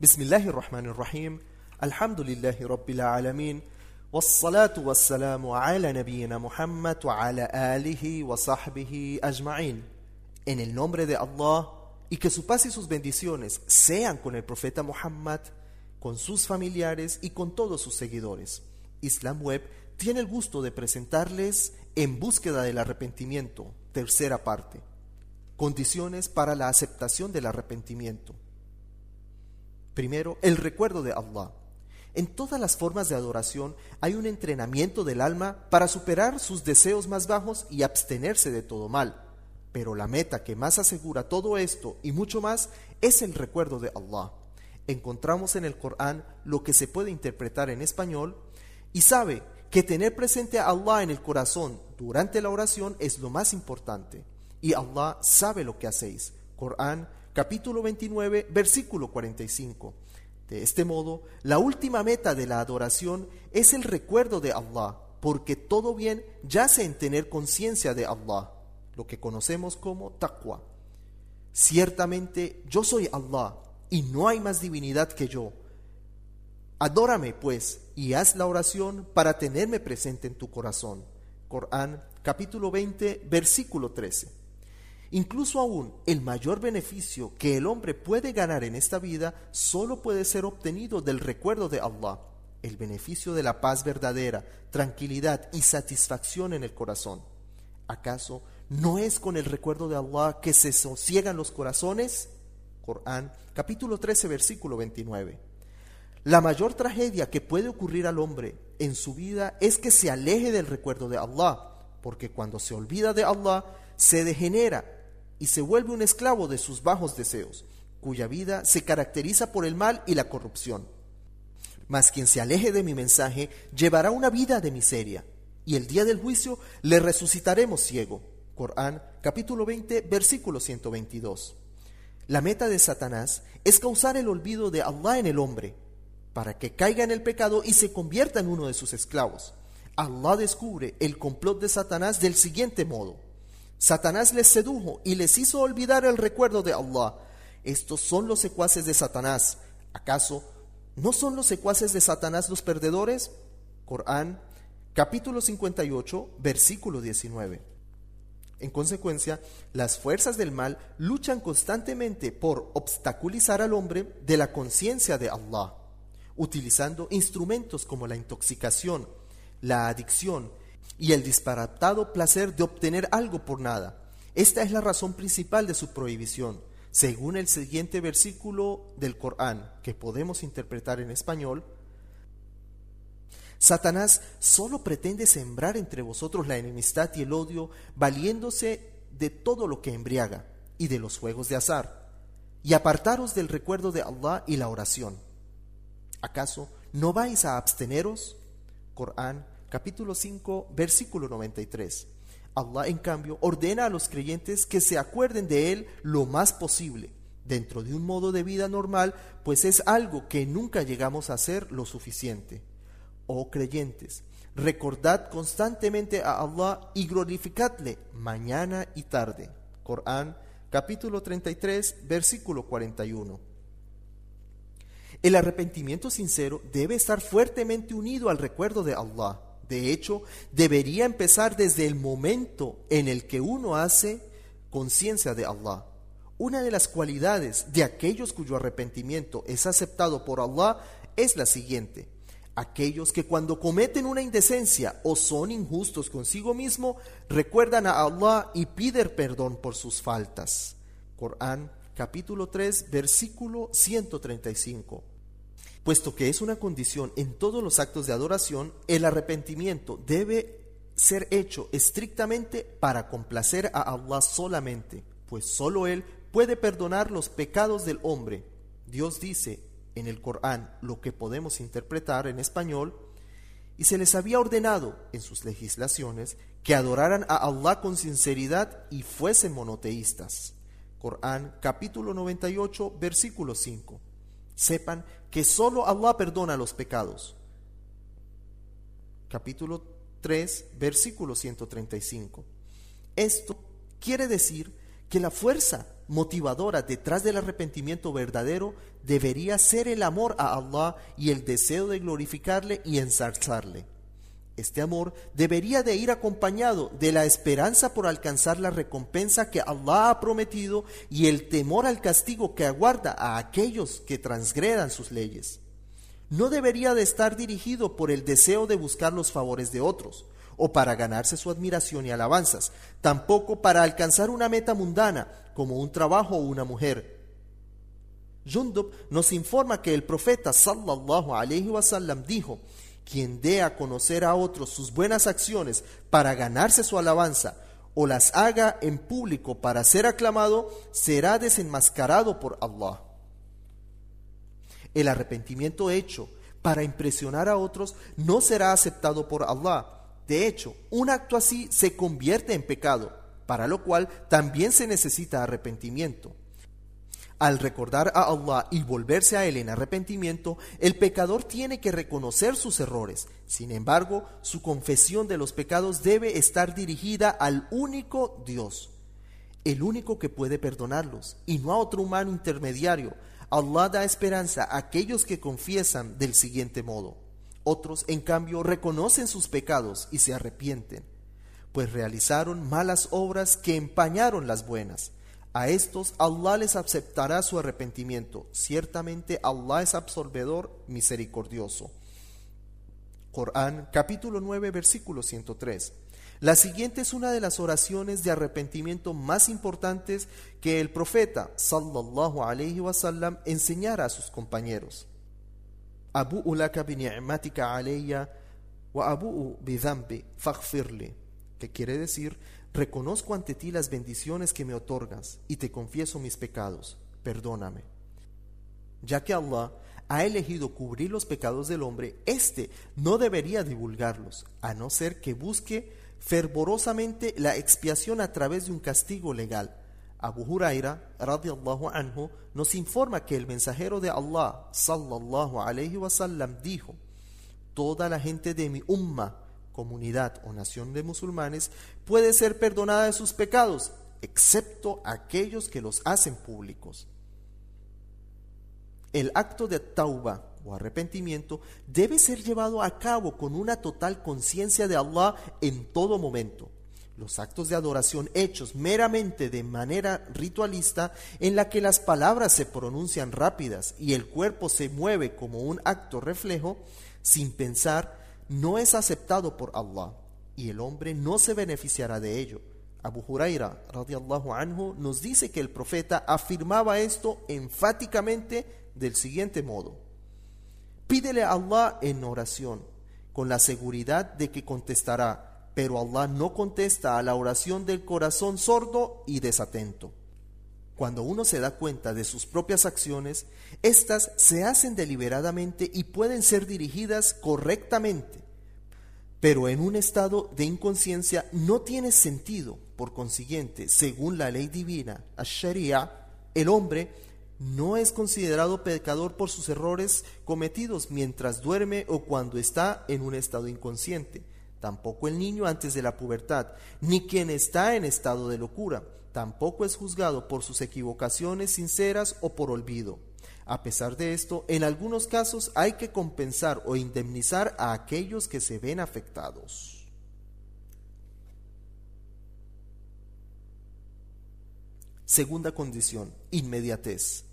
بسم الله الرحمن الرحيم الحمد لله رب العالمين والصلاة والسلام على نبينا Muhammad وعلى آله وصحبه أجمعين En el nombre de Allah y que su paz y sus bendiciones sean con el profeta Muhammad, con sus familiares y con todos sus seguidores. Islam Web tiene el gusto de presentarles En búsqueda del arrepentimiento, tercera parte. Condiciones para la aceptación del arrepentimiento. Primero, el recuerdo de Allah. En todas las formas de adoración hay un entrenamiento del alma para superar sus deseos más bajos y abstenerse de todo mal. Pero la meta que más asegura todo esto y mucho más es el recuerdo de Allah. Encontramos en el Corán lo que se puede interpretar en español y sabe que tener presente a Allah en el corazón durante la oración es lo más importante. Y Allah sabe lo que hacéis. Corán capítulo 29 versículo 45. De este modo, la última meta de la adoración es el recuerdo de Allah, porque todo bien yace en tener conciencia de Allah, lo que conocemos como taqwa. Ciertamente yo soy Allah y no hay más divinidad que yo. Adórame pues y haz la oración para tenerme presente en tu corazón. Corán capítulo 20 versículo 13. Incluso aún el mayor beneficio que el hombre puede ganar en esta vida solo puede ser obtenido del recuerdo de Allah, el beneficio de la paz verdadera, tranquilidad y satisfacción en el corazón. ¿Acaso no es con el recuerdo de Allah que se sosiegan los corazones? Corán capítulo 13 versículo 29. La mayor tragedia que puede ocurrir al hombre en su vida es que se aleje del recuerdo de Allah, porque cuando se olvida de Allah, se degenera y se vuelve un esclavo de sus bajos deseos, cuya vida se caracteriza por el mal y la corrupción. Mas quien se aleje de mi mensaje llevará una vida de miseria, y el día del juicio le resucitaremos ciego. Corán capítulo 20 versículo 122. La meta de Satanás es causar el olvido de Allah en el hombre, para que caiga en el pecado y se convierta en uno de sus esclavos. Allah descubre el complot de Satanás del siguiente modo. Satanás les sedujo y les hizo olvidar el recuerdo de Allah. Estos son los secuaces de Satanás. ¿Acaso no son los secuaces de Satanás los perdedores? Corán, capítulo 58, versículo 19. En consecuencia, las fuerzas del mal luchan constantemente por obstaculizar al hombre de la conciencia de Allah, utilizando instrumentos como la intoxicación, la adicción, y el disparatado placer de obtener algo por nada. Esta es la razón principal de su prohibición. Según el siguiente versículo del Corán, que podemos interpretar en español, Satanás solo pretende sembrar entre vosotros la enemistad y el odio, valiéndose de todo lo que embriaga y de los juegos de azar, y apartaros del recuerdo de Allah y la oración. ¿Acaso no vais a absteneros? Corán capítulo 5, versículo 93. Allah, en cambio, ordena a los creyentes que se acuerden de Él lo más posible, dentro de un modo de vida normal, pues es algo que nunca llegamos a hacer lo suficiente. Oh creyentes, recordad constantemente a Allah y glorificadle mañana y tarde. Corán, capítulo 33, versículo 41. El arrepentimiento sincero debe estar fuertemente unido al recuerdo de Allah de hecho, debería empezar desde el momento en el que uno hace conciencia de Allah. Una de las cualidades de aquellos cuyo arrepentimiento es aceptado por Allah es la siguiente. Aquellos que cuando cometen una indecencia o son injustos consigo mismo, recuerdan a Allah y piden perdón por sus faltas. Corán capítulo 3 versículo 135. Puesto que es una condición en todos los actos de adoración, el arrepentimiento debe ser hecho estrictamente para complacer a Allah solamente, pues solo Él puede perdonar los pecados del hombre. Dios dice en el Corán lo que podemos interpretar en español, y se les había ordenado en sus legislaciones que adoraran a Allah con sinceridad y fuesen monoteístas. Corán capítulo 98 versículo 5. Sepan que solo Allah perdona los pecados. Capítulo 3, versículo 135. Esto quiere decir que la fuerza, motivadora detrás del arrepentimiento verdadero debería ser el amor a Allah y el deseo de glorificarle y ensalzarle. Este amor debería de ir acompañado de la esperanza por alcanzar la recompensa que Allah ha prometido y el temor al castigo que aguarda a aquellos que transgredan sus leyes. No debería de estar dirigido por el deseo de buscar los favores de otros o para ganarse su admiración y alabanzas, tampoco para alcanzar una meta mundana como un trabajo o una mujer. Jundub nos informa que el profeta sallallahu alaihi wasallam dijo: quien dé a conocer a otros sus buenas acciones para ganarse su alabanza o las haga en público para ser aclamado, será desenmascarado por Allah. El arrepentimiento hecho para impresionar a otros no será aceptado por Allah. De hecho, un acto así se convierte en pecado, para lo cual también se necesita arrepentimiento. Al recordar a Allah y volverse a Él en arrepentimiento, el pecador tiene que reconocer sus errores. Sin embargo, su confesión de los pecados debe estar dirigida al único Dios, el único que puede perdonarlos, y no a otro humano intermediario. Allah da esperanza a aquellos que confiesan del siguiente modo. Otros, en cambio, reconocen sus pecados y se arrepienten, pues realizaron malas obras que empañaron las buenas. A estos Allah les aceptará su arrepentimiento. Ciertamente Allah es absolvedor misericordioso. Corán capítulo 9 versículo 103. La siguiente es una de las oraciones de arrepentimiento más importantes que el profeta sallallahu alayhi wasallam enseñara a sus compañeros. Abu ulaka bi ni'matika alayya wa abu bi dhanbi faghfirli, que quiere decir Reconozco ante ti las bendiciones que me otorgas y te confieso mis pecados. Perdóname. Ya que Allah ha elegido cubrir los pecados del hombre, éste no debería divulgarlos, a no ser que busque fervorosamente la expiación a través de un castigo legal. Abu Huraira radiallahu anhu nos informa que el mensajero de Allah sallallahu alayhi wasallam dijo: Toda la gente de mi umma comunidad o nación de musulmanes puede ser perdonada de sus pecados, excepto aquellos que los hacen públicos. El acto de tauba o arrepentimiento debe ser llevado a cabo con una total conciencia de Allah en todo momento. Los actos de adoración hechos meramente de manera ritualista, en la que las palabras se pronuncian rápidas y el cuerpo se mueve como un acto reflejo, sin pensar, no es aceptado por Allah y el hombre no se beneficiará de ello. Abu Huraira radiallahu anhu nos dice que el profeta afirmaba esto enfáticamente del siguiente modo: Pídele a Allah en oración con la seguridad de que contestará, pero Allah no contesta a la oración del corazón sordo y desatento. Cuando uno se da cuenta de sus propias acciones, éstas se hacen deliberadamente y pueden ser dirigidas correctamente, pero en un estado de inconsciencia no tiene sentido. Por consiguiente, según la ley divina, Sharia, el hombre no es considerado pecador por sus errores cometidos mientras duerme o cuando está en un estado inconsciente. Tampoco el niño antes de la pubertad, ni quien está en estado de locura tampoco es juzgado por sus equivocaciones sinceras o por olvido. A pesar de esto, en algunos casos hay que compensar o indemnizar a aquellos que se ven afectados. Segunda condición, inmediatez.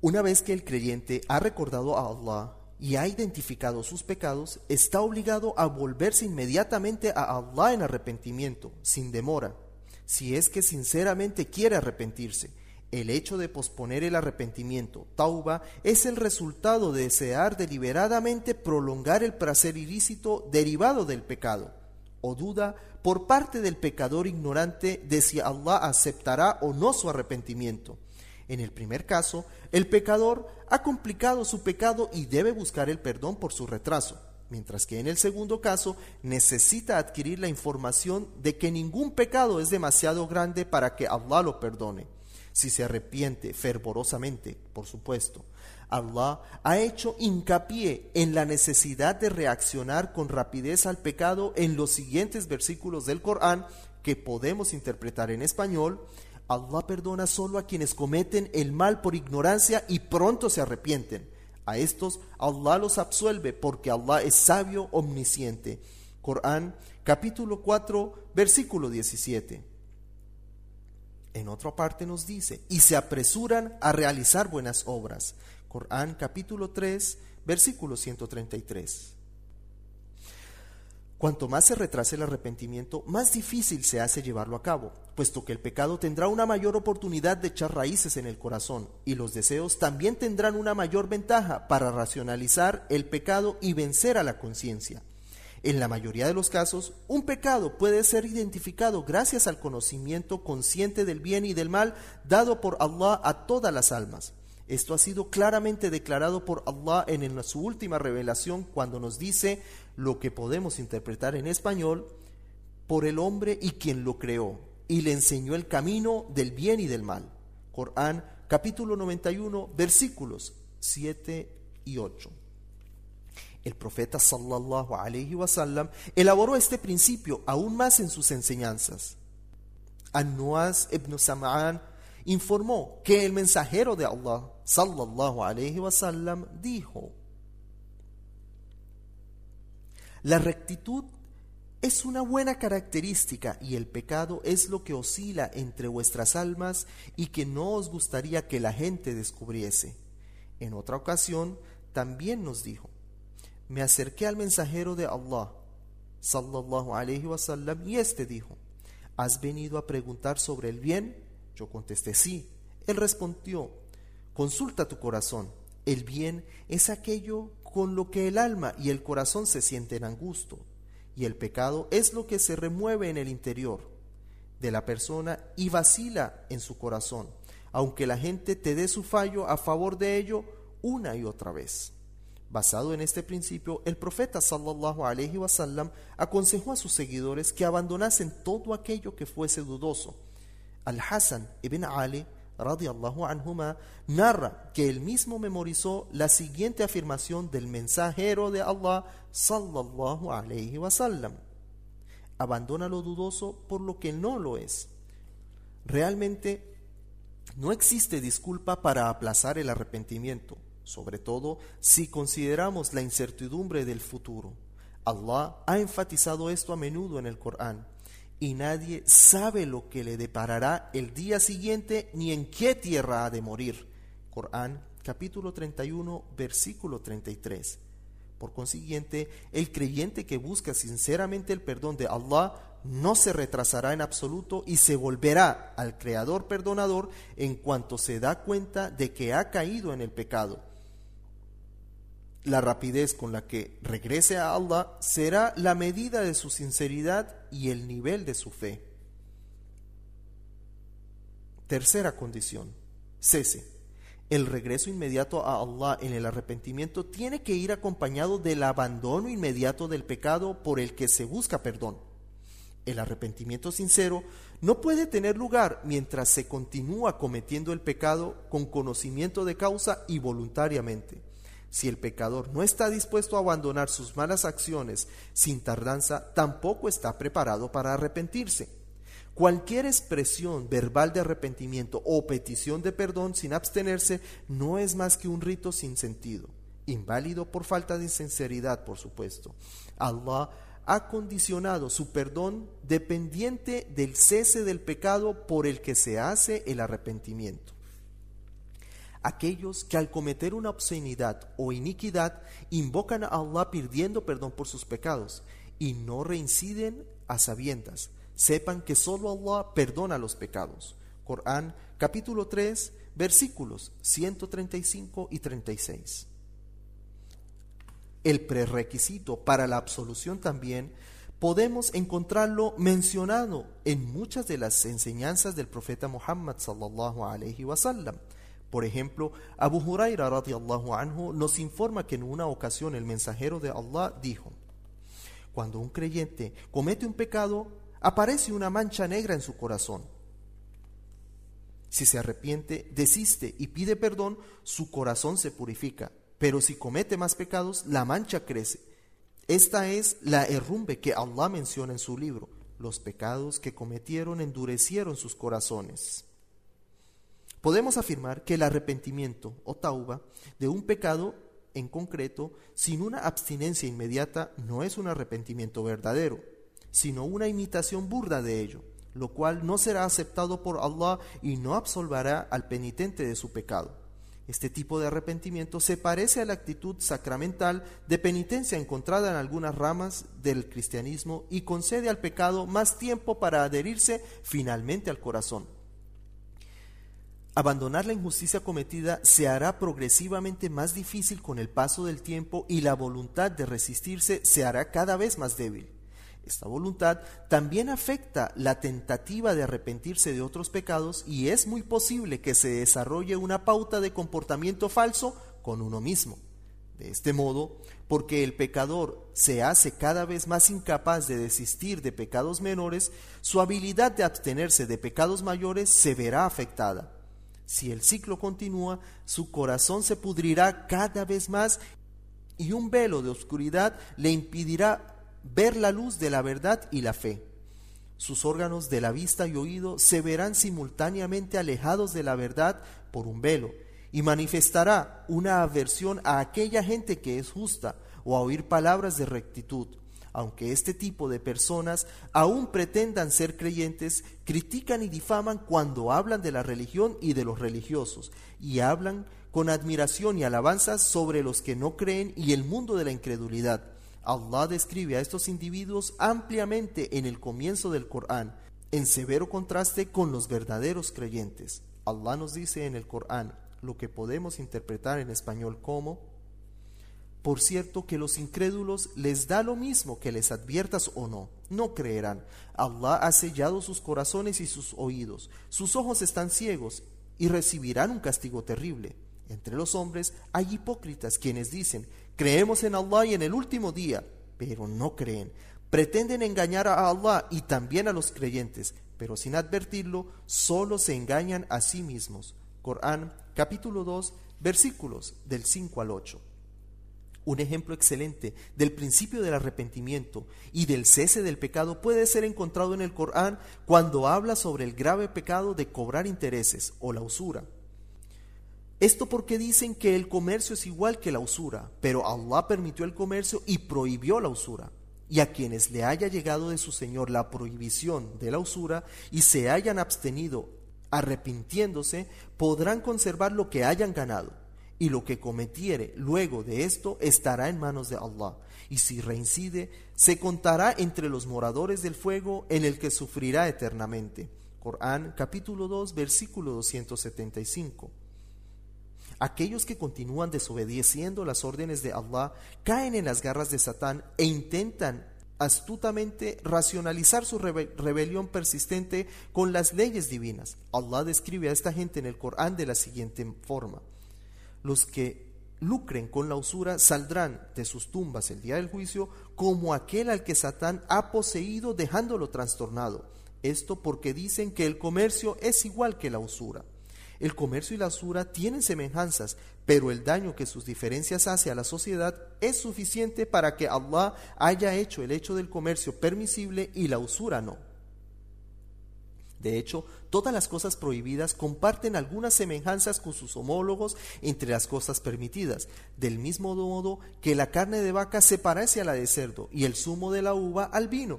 Una vez que el creyente ha recordado a Allah y ha identificado sus pecados, está obligado a volverse inmediatamente a Allah en arrepentimiento, sin demora si es que sinceramente quiere arrepentirse. El hecho de posponer el arrepentimiento, tauba, es el resultado de desear deliberadamente prolongar el placer ilícito derivado del pecado, o duda por parte del pecador ignorante de si Allah aceptará o no su arrepentimiento. En el primer caso, el pecador ha complicado su pecado y debe buscar el perdón por su retraso mientras que en el segundo caso necesita adquirir la información de que ningún pecado es demasiado grande para que Allah lo perdone, si se arrepiente fervorosamente, por supuesto. Allah ha hecho hincapié en la necesidad de reaccionar con rapidez al pecado en los siguientes versículos del Corán que podemos interpretar en español. Allah perdona solo a quienes cometen el mal por ignorancia y pronto se arrepienten. A estos Allah los absuelve porque Allah es sabio, omnisciente. Corán capítulo 4 versículo 17. En otra parte nos dice, y se apresuran a realizar buenas obras. Corán capítulo 3 versículo 133. Cuanto más se retrase el arrepentimiento, más difícil se hace llevarlo a cabo, puesto que el pecado tendrá una mayor oportunidad de echar raíces en el corazón, y los deseos también tendrán una mayor ventaja para racionalizar el pecado y vencer a la conciencia. En la mayoría de los casos, un pecado puede ser identificado gracias al conocimiento consciente del bien y del mal dado por Allah a todas las almas. Esto ha sido claramente declarado por Allah en su última revelación cuando nos dice lo que podemos interpretar en español, por el hombre y quien lo creó, y le enseñó el camino del bien y del mal. Corán capítulo 91 versículos 7 y 8. El profeta sallallahu alaihi wasallam elaboró este principio aún más en sus enseñanzas. An-Nuaz ibn Sam'an informó que el mensajero de Allah sallallahu alaihi wasallam dijo: La rectitud es una buena característica y el pecado es lo que oscila entre vuestras almas y que no os gustaría que la gente descubriese. En otra ocasión también nos dijo: me acerqué al mensajero de Allah, sallallahu alayhi wasallam, y este dijo: ¿Has venido a preguntar sobre el bien? Yo contesté sí. Él respondió: Consulta tu corazón. El bien es aquello con lo que el alma y el corazón se sienten a gusto, y el pecado es lo que se remueve en el interior de la persona y vacila en su corazón, aunque la gente te dé su fallo a favor de ello una y otra vez. Basado en este principio, el profeta sallallahu alaihi wasallam aconsejó a sus seguidores que abandonasen todo aquello que fuese dudoso. Al-Hasan ibn Ali radiallahu anhuma narra que él mismo memorizó la siguiente afirmación del mensajero de Allah sallallahu alaihi wasallam. Abandona lo dudoso por lo que no lo es. Realmente no existe disculpa para aplazar el arrepentimiento sobre todo si consideramos la incertidumbre del futuro. Allah ha enfatizado esto a menudo en el Corán y nadie sabe lo que le deparará el día siguiente ni en qué tierra ha de morir. Corán capítulo 31 versículo 33. Por consiguiente, el creyente que busca sinceramente el perdón de Allah no se retrasará en absoluto y se volverá al Creador perdonador en cuanto se da cuenta de que ha caído en el pecado la rapidez con la que regrese a Allah será la medida de su sinceridad y el nivel de su fe. Tercera condición, cese. El regreso inmediato a Allah en el arrepentimiento tiene que ir acompañado del abandono inmediato del pecado por el que se busca perdón. El arrepentimiento sincero no puede tener lugar mientras se continúa cometiendo el pecado con conocimiento de causa y voluntariamente. Si el pecador no está dispuesto a abandonar sus malas acciones sin tardanza, tampoco está preparado para arrepentirse. Cualquier expresión verbal de arrepentimiento o petición de perdón sin abstenerse no es más que un rito sin sentido, inválido por falta de sinceridad, por supuesto. Allah ha condicionado su perdón dependiente del cese del pecado por el que se hace el arrepentimiento aquellos que al cometer una obscenidad o iniquidad invocan a Allah pidiendo perdón por sus pecados y no reinciden a sabiendas. Sepan que solo Allah perdona los pecados. Corán capítulo 3 versículos 135 y 36. El prerequisito para la absolución también podemos encontrarlo mencionado en muchas de las enseñanzas del profeta Muhammad sallallahu alaihi wasallam. Por ejemplo, Abu Huraira radiallahu anhu nos informa que en una ocasión el mensajero de Allah dijo: Cuando un creyente comete un pecado, aparece una mancha negra en su corazón. Si se arrepiente, desiste y pide perdón, su corazón se purifica. Pero si comete más pecados, la mancha crece. Esta es la herrumbe que Allah menciona en su libro. Los pecados que cometieron endurecieron sus corazones. Podemos afirmar que el arrepentimiento o tauba de un pecado en concreto, sin una abstinencia inmediata, no es un arrepentimiento verdadero, sino una imitación burda de ello, lo cual no será aceptado por Allah y no absolverá al penitente de su pecado. Este tipo de arrepentimiento se parece a la actitud sacramental de penitencia encontrada en algunas ramas del cristianismo y concede al pecado más tiempo para adherirse finalmente al corazón. Abandonar la injusticia cometida se hará progresivamente más difícil con el paso del tiempo y la voluntad de resistirse se hará cada vez más débil. Esta voluntad también afecta la tentativa de arrepentirse de otros pecados y es muy posible que se desarrolle una pauta de comportamiento falso con uno mismo. De este modo, porque el pecador se hace cada vez más incapaz de desistir de pecados menores, su habilidad de abstenerse de pecados mayores se verá afectada si el ciclo continúa, su corazón se pudrirá cada vez más y un velo de oscuridad le impedirá ver la luz de la verdad y la fe. Sus órganos de la vista y oído se verán simultáneamente alejados de la verdad por un velo y manifestará una aversión a aquella gente que es justa o a oír palabras de rectitud aunque este tipo de personas aún pretendan ser creyentes, critican y difaman cuando hablan de la religión y de los religiosos, y hablan con admiración y alabanzas sobre los que no creen y el mundo de la incredulidad. Allah describe a estos individuos ampliamente en el comienzo del Corán, en severo contraste con los verdaderos creyentes. Allah nos dice en el Corán lo que podemos interpretar en español como por cierto que los incrédulos les da lo mismo que les adviertas o no, no creerán. Allah ha sellado sus corazones y sus oídos, sus ojos están ciegos y recibirán un castigo terrible. Entre los hombres hay hipócritas quienes dicen, creemos en Allah y en el último día, pero no creen. Pretenden engañar a Allah y también a los creyentes, pero sin advertirlo, solo se engañan a sí mismos. Corán capítulo 2 versículos del 5 al 8. Un ejemplo excelente del principio del arrepentimiento y del cese del pecado puede ser encontrado en el Corán cuando habla sobre el grave pecado de cobrar intereses o la usura. Esto porque dicen que el comercio es igual que la usura, pero Allah permitió el comercio y prohibió la usura. Y a quienes le haya llegado de su Señor la prohibición de la usura y se hayan abstenido arrepintiéndose, podrán conservar lo que hayan ganado y lo que cometiere luego de esto estará en manos de Allah. Y si reincide, se contará entre los moradores del fuego en el que sufrirá eternamente. Corán capítulo 2 versículo 275. Aquellos que continúan desobedeciendo las órdenes de Allah caen en las garras de Satán e intentan astutamente racionalizar su rebelión persistente con las leyes divinas. Allah describe a esta gente en el Corán de la siguiente forma los que lucren con la usura saldrán de sus tumbas el día del juicio como aquel al que Satán ha poseído dejándolo trastornado. Esto porque dicen que el comercio es igual que la usura. El comercio y la usura tienen semejanzas, pero el daño que sus diferencias hace a la sociedad es suficiente para que Allah haya hecho el hecho del comercio permisible y la usura no. De hecho, todas las cosas prohibidas comparten algunas semejanzas con sus homólogos entre las cosas permitidas, del mismo modo que la carne de vaca se parece a la de cerdo y el zumo de la uva al vino.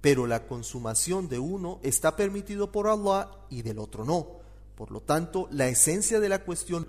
Pero la consumación de uno está permitido por Allah y del otro no. Por lo tanto, la esencia de la cuestión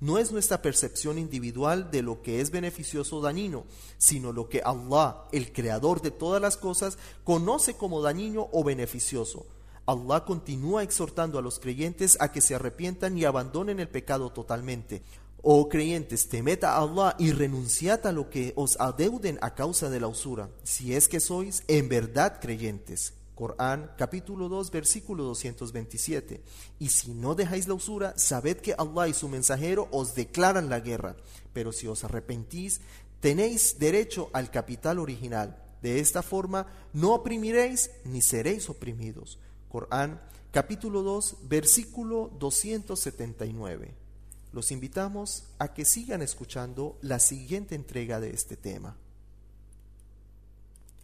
no es nuestra percepción individual de lo que es beneficioso o dañino, sino lo que Allah, el creador de todas las cosas, conoce como dañino o beneficioso. Allah continúa exhortando a los creyentes a que se arrepientan y abandonen el pecado totalmente. Oh creyentes, temed a Allah y renunciad a lo que os adeuden a causa de la usura, si es que sois en verdad creyentes. Corán capítulo 2 versículo 227. Y si no dejáis la usura, sabed que Allah y su mensajero os declaran la guerra. Pero si os arrepentís, tenéis derecho al capital original. De esta forma no oprimiréis ni seréis oprimidos. Corán, capítulo 2, versículo 279. Los invitamos a que sigan escuchando la siguiente entrega de este tema.